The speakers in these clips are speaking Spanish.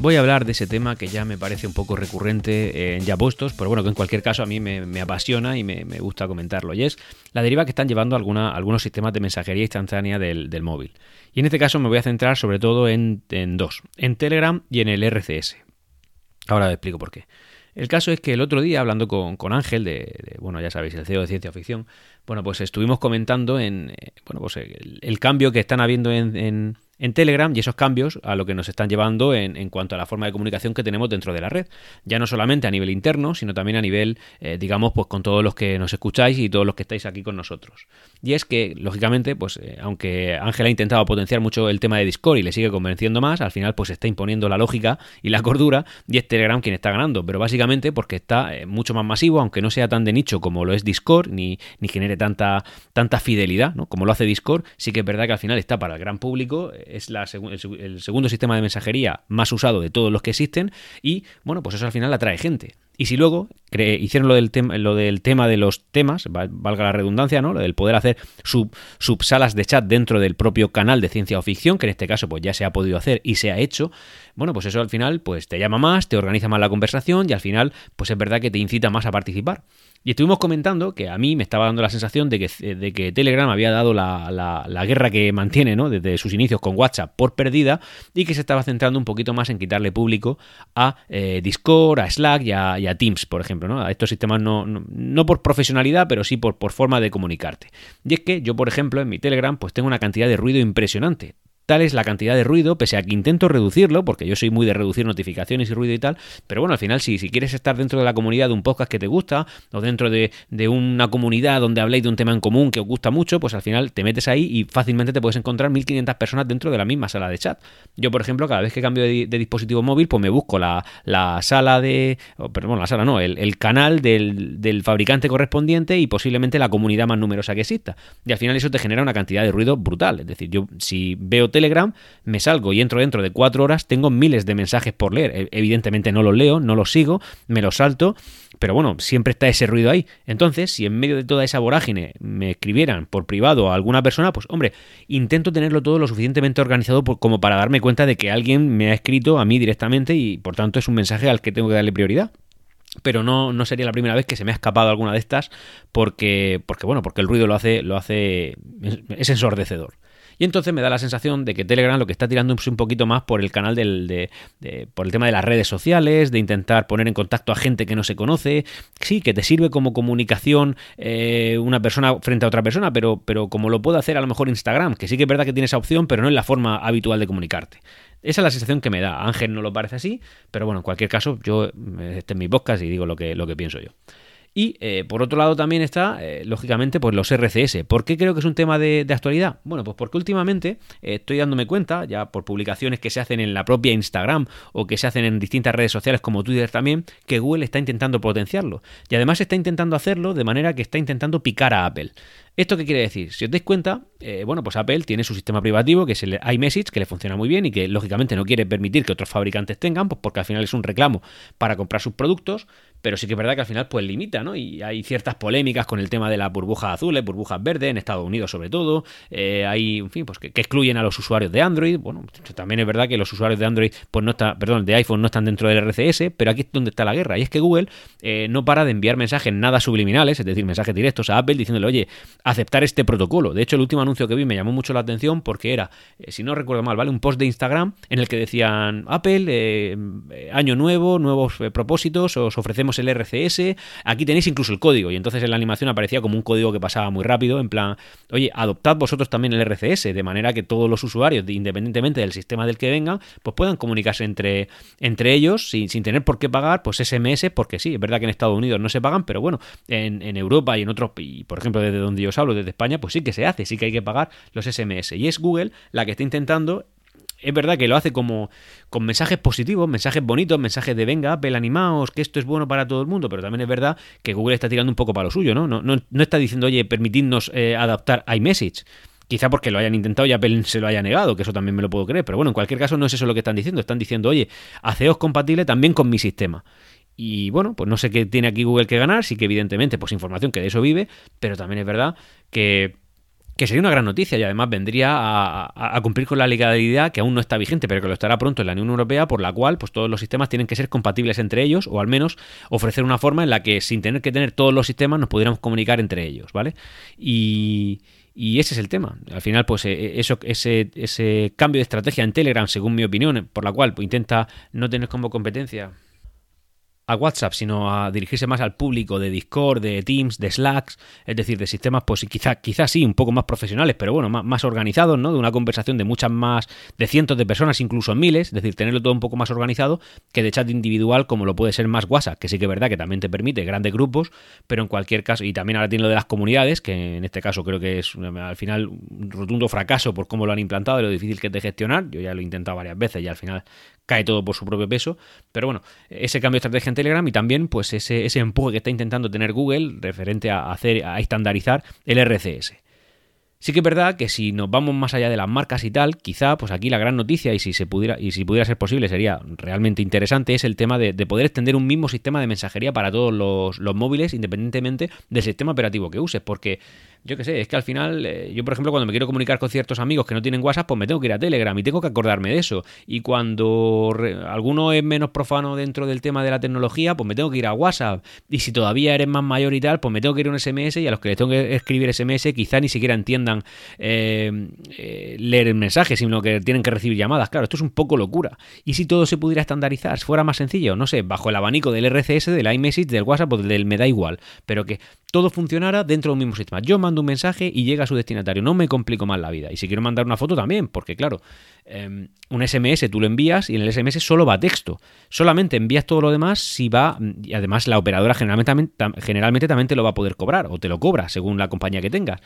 voy a hablar de ese tema que ya me parece un poco recurrente en ya puestos, pero bueno, que en cualquier caso a mí me, apasiona y me, gusta comentarlo. Y es la deriva que están llevando algunos sistemas de mensajería instantánea del, móvil. Y en este caso me voy a centrar sobre todo en, dos, en Telegram y en el RCS. Ahora os explico por qué. El caso es que el otro día, hablando con, Ángel, de, bueno, ya sabéis, el CEO de ciencia ficción, bueno, pues estuvimos comentando en, eh, bueno, pues el, cambio que están habiendo en en Telegram y esos cambios a lo que nos están llevando en, cuanto a la forma de comunicación que tenemos dentro de la red. Ya no solamente a nivel interno, sino también a nivel, eh, digamos, pues con todos los que nos escucháis y todos los que estáis aquí con nosotros. Y es que, lógicamente, pues eh, aunque Ángel ha intentado potenciar mucho el tema de Discord y le sigue convenciendo más, al final pues está imponiendo la lógica y la cordura y es Telegram quien está ganando, pero básicamente porque está eh, mucho más masivo, aunque no sea tan de nicho como lo es Discord, ni, ni genere tanta, tanta fidelidad, ¿no? Como lo hace Discord, sí que es verdad que al final está para el gran público, es la, el, segundo sistema de mensajería más usado de todos los que existen y, bueno, pues eso al final atrae gente. Y si luego hicieron lo del, tema, lo del tema de los temas, valga la redundancia, ¿no? Lo del poder hacer sub, subsalas de chat dentro del propio canal de ciencia o ficción, que en este caso pues ya se ha podido hacer y se ha hecho, bueno, pues eso al final pues te llama más, te organiza más la conversación y al final pues es verdad que te incita más a participar. Y estuvimos comentando que a mí me estaba dando la sensación de que, de que Telegram había dado la, la, guerra que mantiene ¿no? desde sus inicios con WhatsApp por perdida y que se estaba centrando un poquito más en quitarle público a eh, Discord, a Slack y a, Teams, por ejemplo. ¿no? A estos sistemas no, no, por profesionalidad, pero sí por, por forma de comunicarte. Y es que yo, por ejemplo, en mi Telegram pues tengo una cantidad de ruido impresionante es la cantidad de ruido, pese a que intento reducirlo, porque yo soy muy de reducir notificaciones y ruido y tal, pero bueno, al final sí, si quieres estar dentro de la comunidad de un podcast que te gusta, o dentro de, una comunidad donde habléis de un tema en común que os gusta mucho, pues al final te metes ahí y fácilmente te puedes encontrar 1500 personas dentro de la misma sala de chat. Yo, por ejemplo, cada vez que cambio de, dispositivo móvil, pues me busco la, sala de... perdón, la sala no, el, canal del, del fabricante correspondiente y posiblemente la comunidad más numerosa que exista. Y al final eso te genera una cantidad de ruido brutal. Es decir, yo si veo Telegram, me salgo y entro dentro de cuatro horas, tengo miles de mensajes por leer. E, evidentemente no los leo, no los sigo, me los salto, pero bueno, siempre está ese ruido ahí. Entonces, si en medio de toda esa vorágine me escribieran por privado a alguna persona, pues hombre, intento tenerlo todo lo suficientemente organizado como para darme cuenta de que alguien me ha escrito a mí directamente y por tanto es un mensaje al que tengo que darle prioridad pero no, no sería la primera vez que se me ha escapado alguna de estas porque, porque bueno, porque el ruido lo hace, lo hace, es ensordecedor. Y entonces me da la sensación de que Telegram lo que está tirando es un poquito más por el canal del, de, por el tema de las redes sociales, de intentar poner en contacto a gente que no se conoce. Sí, que te sirve como comunicación eh, una persona frente a otra persona, pero, pero como lo puede hacer a lo mejor Instagram, que sí que es verdad que tiene esa opción, pero no es la forma habitual de comunicarte. Esa es la sensación que me da. Ángel no lo parece así, pero bueno, en cualquier caso, yo eh, este es mi podcast y digo lo que, lo que pienso yo. Y eh, por otro lado también está, eh, lógicamente, pues los RCS. ¿Por qué creo que es un tema de, actualidad? Bueno, pues porque últimamente estoy dándome cuenta, ya por publicaciones que se hacen en la propia Instagram o que se hacen en distintas redes sociales como Twitter también, que Google está intentando potenciarlo. Y además está intentando hacerlo de manera que está intentando picar a Apple. ¿Esto qué quiere decir? Si os dais cuenta, bueno, pues Apple tiene su sistema privativo, que es el iMessage, que le funciona muy bien y que lógicamente no quiere permitir que otros fabricantes tengan, pues porque al final es un reclamo para comprar sus productos, pero sí que es verdad que al final pues limita, ¿no? Y hay ciertas polémicas con el tema de las burbujas azules, burbujas verdes, en Estados Unidos sobre todo, eh, hay, en fin, pues que, excluyen a los usuarios de Android, bueno, también es verdad que los usuarios de Android, pues no está, perdón, de iPhone no están dentro del RCS, pero aquí es donde está la guerra, y es que Google eh, no para de enviar mensajes nada subliminales, es decir, mensajes directos a Apple diciéndole, oye, aceptar este protocolo. De hecho, el último anuncio que vi me llamó mucho la atención porque era, eh, si no recuerdo mal, ¿vale? Un post de Instagram en el que decían, Apple, año nuevo, nuevos propósitos, os ofrecemos el RCS, aquí tenéis incluso el código. Y entonces en la animación aparecía como un código que pasaba muy rápido, en plan, oye, adoptad vosotros también el RCS, de manera que todos los usuarios, independientemente del sistema del que vengan, pues puedan comunicarse entre, entre ellos sin, sin tener por qué pagar pues SMS, porque sí, es verdad que en Estados Unidos no se pagan, pero bueno, en, en Europa y en otros, y por ejemplo desde donde yo os hablo, desde España, pues sí que se hace, sí que hay que pagar los SMS. Y es Google la que está intentando es verdad que lo hace como con mensajes positivos, mensajes bonitos, mensajes de venga, Apple, animaos, que esto es bueno para todo el mundo, pero también es verdad que Google está tirando un poco para lo suyo, ¿no? No, no, está diciendo, oye, permitidnos eh, adaptar iMessage. Quizá porque lo hayan intentado y Apple se lo haya negado, que eso también me lo puedo creer, pero bueno, en cualquier caso no es eso lo que están diciendo, están diciendo, oye, haceos compatible también con mi sistema. Y bueno, pues no sé qué tiene aquí Google que ganar, sí que evidentemente pues información que de eso vive, pero también es verdad que que sería una gran noticia y además vendría a, cumplir con la legalidad que aún no está vigente, pero que lo estará pronto en la Unión Europea, por la cual pues todos los sistemas tienen que ser compatibles entre ellos o al menos ofrecer una forma en la que sin tener que tener todos los sistemas nos pudiéramos comunicar entre ellos, ¿vale? Y, ese es el tema. Al final, pues eh, eso, ese, ese cambio de estrategia en Telegram, según mi opinión, por la cual pues, intenta no tener como competencia a WhatsApp, sino a dirigirse más al público de Discord, de Teams, de Slack, es decir, de sistemas, pues quizás quizá sí, un poco más profesionales, pero bueno, más, organizados, ¿no? De una conversación de muchas más, de cientos de personas, incluso miles, es decir, tenerlo todo un poco más organizado que de chat individual como lo puede ser más WhatsApp, que sí que es verdad que también te permite grandes grupos, pero en cualquier caso, y también ahora tiene lo de las comunidades, que en este caso creo que es al final un rotundo fracaso por cómo lo han implantado y lo difícil que es de gestionar, yo ya lo he intentado varias veces y al final cae todo por su propio peso. Pero bueno, ese cambio de estrategia en Telegram y también pues ese, ese empuje que está intentando tener Google referente a hacer, a estandarizar el RCS. Sí que es verdad que si nos vamos más allá de las marcas y tal, quizá pues aquí la gran noticia y si se pudiera y si pudiera ser posible sería realmente interesante es el tema de, poder extender un mismo sistema de mensajería para todos los, los móviles independientemente del sistema operativo que uses, porque yo qué sé, es que al final, eh, yo por ejemplo, cuando me quiero comunicar con ciertos amigos que no tienen WhatsApp, pues me tengo que ir a Telegram y tengo que acordarme de eso. Y cuando alguno es menos profano dentro del tema de la tecnología, pues me tengo que ir a WhatsApp. Y si todavía eres más mayor y tal, pues me tengo que ir a un SMS y a los que les tengo que escribir SMS quizá ni siquiera entiendan eh, eh, leer el mensaje, sino que tienen que recibir llamadas. Claro, esto es un poco locura. Y si todo se pudiera estandarizar, fuera más sencillo, no sé, bajo el abanico del RCS, del iMessage, del WhatsApp o del me da igual, pero que todo funcionara dentro de un mismo sistema. Yo mando un mensaje y llega a su destinatario, no me complico más la vida. Y si quiero mandar una foto también, porque claro, em, un SMS tú lo envías y en el SMS solo va texto. Solamente envías todo lo demás si va, y además la operadora generalmente, generalmente también te lo va a poder cobrar, o te lo cobra según la compañía que tengas.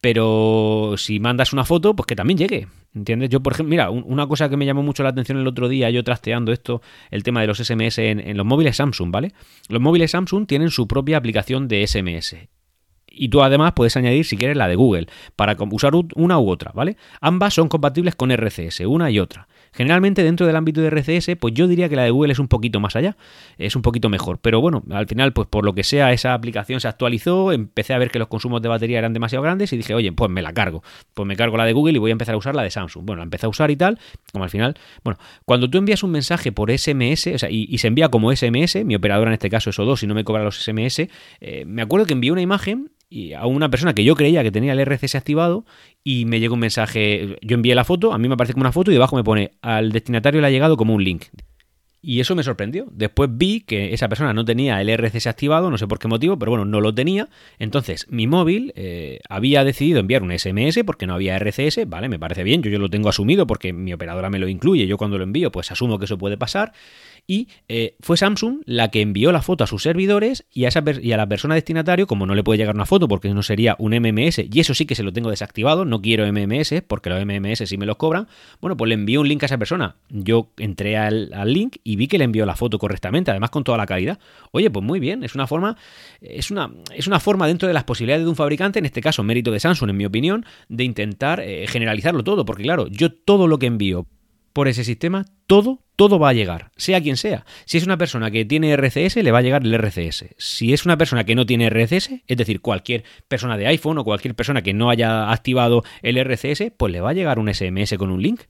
Pero si mandas una foto, pues que también llegue. ¿Entiendes? Yo, por ejemplo, mira, una cosa que me llamó mucho la atención el otro día, yo trasteando esto, el tema de los SMS en, los móviles Samsung, ¿vale? Los móviles Samsung tienen su propia aplicación de SMS. Y tú además puedes añadir, si quieres, la de Google, para usar una u otra, ¿vale? Ambas son compatibles con RCS, una y otra. Generalmente dentro del ámbito de RCS, pues yo diría que la de Google es un poquito más allá, es un poquito mejor. Pero bueno, al final, pues por lo que sea, esa aplicación se actualizó, empecé a ver que los consumos de batería eran demasiado grandes y dije, oye, pues me la cargo. Pues me cargo la de Google y voy a empezar a usar la de Samsung. Bueno, la empecé a usar y tal, como al final, bueno, cuando tú envías un mensaje por SMS, o sea, y, se envía como SMS, mi operadora en este caso es O2 y no me cobra los SMS, eh, me acuerdo que envié una imagen y a una persona que yo creía que tenía el RCS activado y me llegó un mensaje, yo envié la foto, a mí me aparece como una foto y debajo me pone al destinatario le ha llegado como un link. Y eso me sorprendió. Después vi que esa persona no tenía el RCS activado, no sé por qué motivo, pero bueno, no lo tenía. Entonces mi móvil eh, había decidido enviar un SMS porque no había RCS, vale, me parece bien, yo, yo lo tengo asumido porque mi operadora me lo incluye, yo cuando lo envío pues asumo que eso puede pasar y eh, fue Samsung la que envió la foto a sus servidores y a, esa y a la persona destinatario, como no le puede llegar una foto porque no sería un MMS, y eso sí que se lo tengo desactivado, no quiero MMS porque los MMS sí me los cobran, bueno, pues le envió un link a esa persona. Yo entré al, link y vi que le envió la foto correctamente, además con toda la calidad. Oye, pues muy bien, es una forma, es una, es una forma dentro de las posibilidades de un fabricante, en este caso mérito de Samsung en mi opinión, de intentar eh, generalizarlo todo, porque claro, yo todo lo que envío por ese sistema, todo, todo va a llegar, sea quien sea. Si es una persona que tiene RCS, le va a llegar el RCS. Si es una persona que no tiene RCS, es decir, cualquier persona de iPhone o cualquier persona que no haya activado el RCS, pues le va a llegar un SMS con un link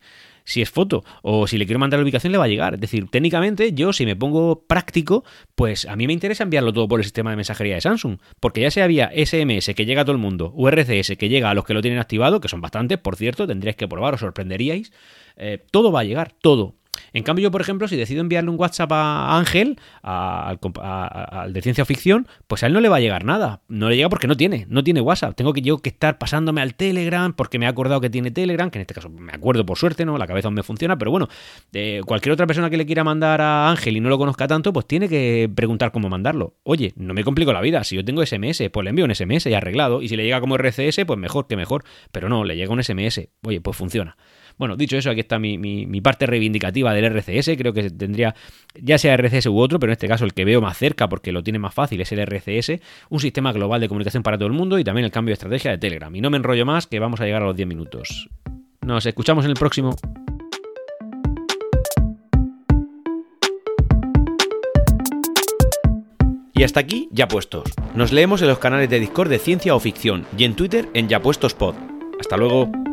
si es foto o si le quiero mandar la ubicación le va a llegar. Es decir, técnicamente yo si me pongo práctico, pues a mí me interesa enviarlo todo por el sistema de mensajería de Samsung, porque ya sea vía SMS que llega a todo el mundo, o RCS que llega a los que lo tienen activado, que son bastantes, por cierto, tendríais que probar, os sorprenderíais, eh, todo va a llegar, todo. En cambio, yo, por ejemplo, si decido enviarle un WhatsApp a Ángel, al de ciencia ficción, pues a él no le va a llegar nada. No le llega porque no tiene, no tiene WhatsApp. Tengo que yo que estar pasándome al Telegram porque me he acordado que tiene Telegram, que en este caso me acuerdo por suerte, ¿no? La cabeza aún me funciona, pero bueno, cualquier otra persona que le quiera mandar a Ángel y no lo conozca tanto, pues tiene que preguntar cómo mandarlo. Oye, no me complico la vida. Si yo tengo SMS, pues le envío un SMS y arreglado. Y si le llega como RCS, pues mejor que mejor. Pero no, le llega un SMS. Oye, pues funciona. Bueno, dicho eso, aquí está mi, parte reivindicativa del RCS. Creo que tendría, ya sea RCS u otro, pero en este caso el que veo más cerca porque lo tiene más fácil es el RCS, un sistema global de comunicación para todo el mundo y también el cambio de estrategia de Telegram. Y no me enrollo más, que vamos a llegar a los 10 minutos. Nos escuchamos en el próximo. Y hasta aquí, ya puestos. Nos leemos en los canales de Discord de Ciencia o Ficción y en Twitter en Ya Puestos Pod. Hasta luego.